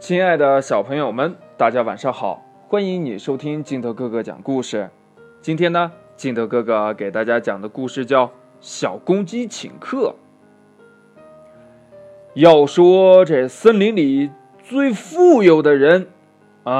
亲爱的小朋友们，大家晚上好！欢迎你收听金德哥哥讲故事。今天呢，金德哥哥给大家讲的故事叫《小公鸡请客》。要说这森林里最富有的人啊，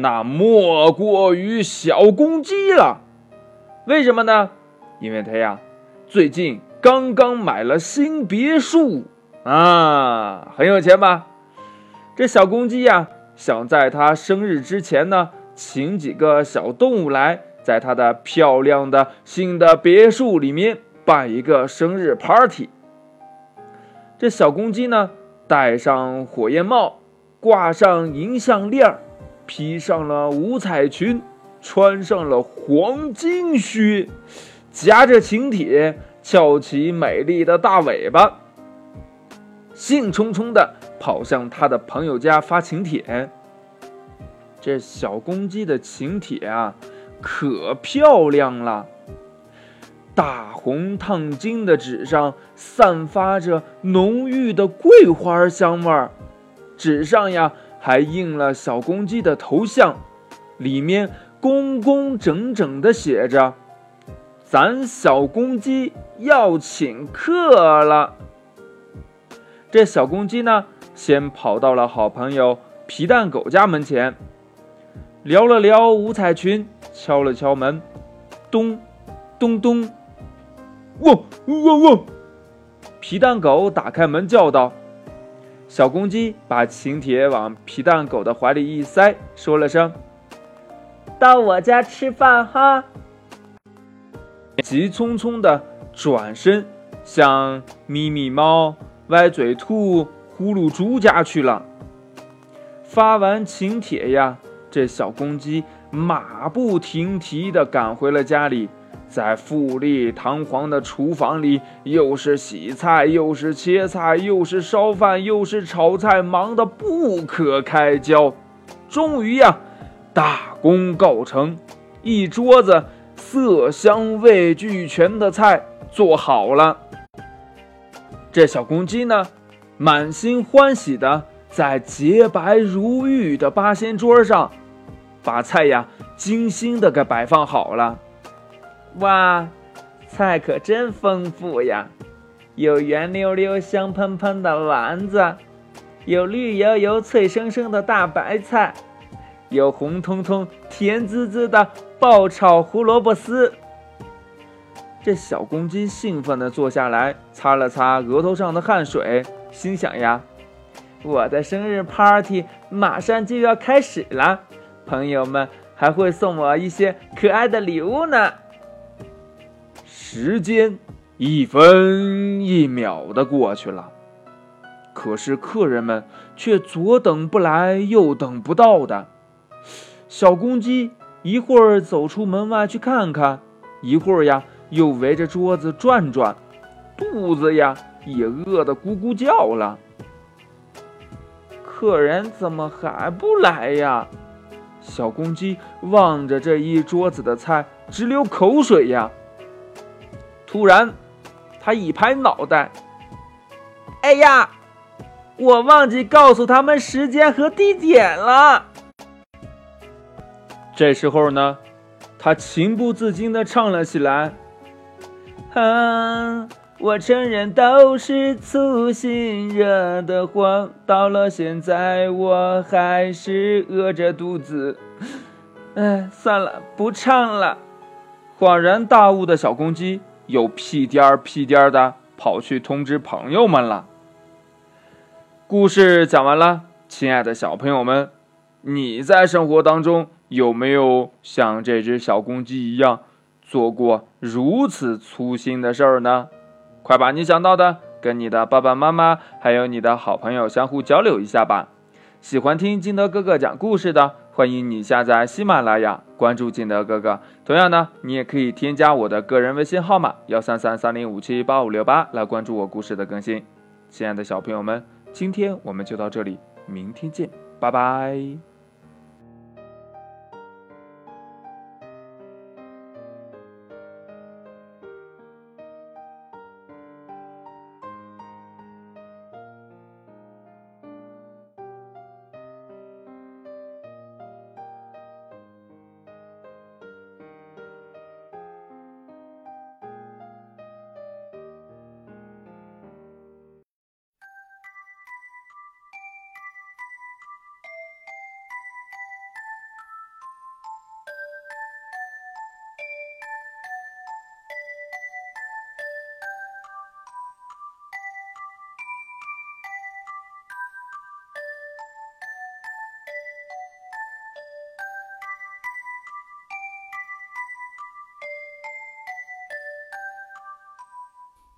那莫过于小公鸡了。为什么呢？因为他呀，最近刚刚买了新别墅。啊，很有钱吧？这小公鸡呀，想在他生日之前呢，请几个小动物来，在他的漂亮的新的别墅里面办一个生日 party。这小公鸡呢，戴上火焰帽，挂上银项链，披上了五彩裙，穿上了黄金靴，夹着请帖，翘起美丽的大尾巴。兴冲冲地跑向他的朋友家发请帖。这小公鸡的请帖啊，可漂亮了！大红烫金的纸上散发着浓郁的桂花香味儿，纸上呀还印了小公鸡的头像，里面工工整整地写着：“咱小公鸡要请客了。”这小公鸡呢，先跑到了好朋友皮蛋狗家门前，撩了撩五彩裙，敲了敲门，咚，咚咚，汪汪汪！皮蛋狗打开门叫道：“小公鸡把请帖往皮蛋狗的怀里一塞，说了声：‘到我家吃饭哈。’急匆匆的转身向咪咪猫。”歪嘴兔、呼噜猪家去了。发完请帖呀，这小公鸡马不停蹄地赶回了家里，在富丽堂皇的厨房里，又是洗菜，又是切菜，又是烧饭，又是炒菜，忙得不可开交。终于呀，大功告成，一桌子色香味俱全的菜做好了。这小公鸡呢，满心欢喜的在洁白如玉的八仙桌上，把菜呀精心的给摆放好了。哇，菜可真丰富呀！有圆溜溜、香喷喷的丸子，有绿油油、脆生生的大白菜，有红彤彤、甜滋滋的爆炒胡萝卜丝。这小公鸡兴奋地坐下来，擦了擦额头上的汗水，心想呀：“我的生日 party 马上就要开始了，朋友们还会送我一些可爱的礼物呢。”时间一分一秒的过去了，可是客人们却左等不来，右等不到的。小公鸡一会儿走出门外去看看，一会儿呀。又围着桌子转转，肚子呀也饿得咕咕叫了。客人怎么还不来呀？小公鸡望着这一桌子的菜，直流口水呀。突然，他一拍脑袋：“哎呀，我忘记告诉他们时间和地点了。”这时候呢，他情不自禁地唱了起来。啊，我承认都是粗心惹的祸，到了现在我还是饿着肚子。哎，算了，不唱了。恍然大悟的小公鸡又屁颠儿屁颠儿的跑去通知朋友们了。故事讲完了，亲爱的小朋友们，你在生活当中有没有像这只小公鸡一样？做过如此粗心的事儿呢？快把你想到的跟你的爸爸妈妈还有你的好朋友相互交流一下吧。喜欢听金德哥哥讲故事的，欢迎你下载喜马拉雅，关注金德哥哥。同样呢，你也可以添加我的个人微信号码幺三三三零五七八五六八来关注我故事的更新。亲爱的小朋友们，今天我们就到这里，明天见，拜拜。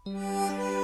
了。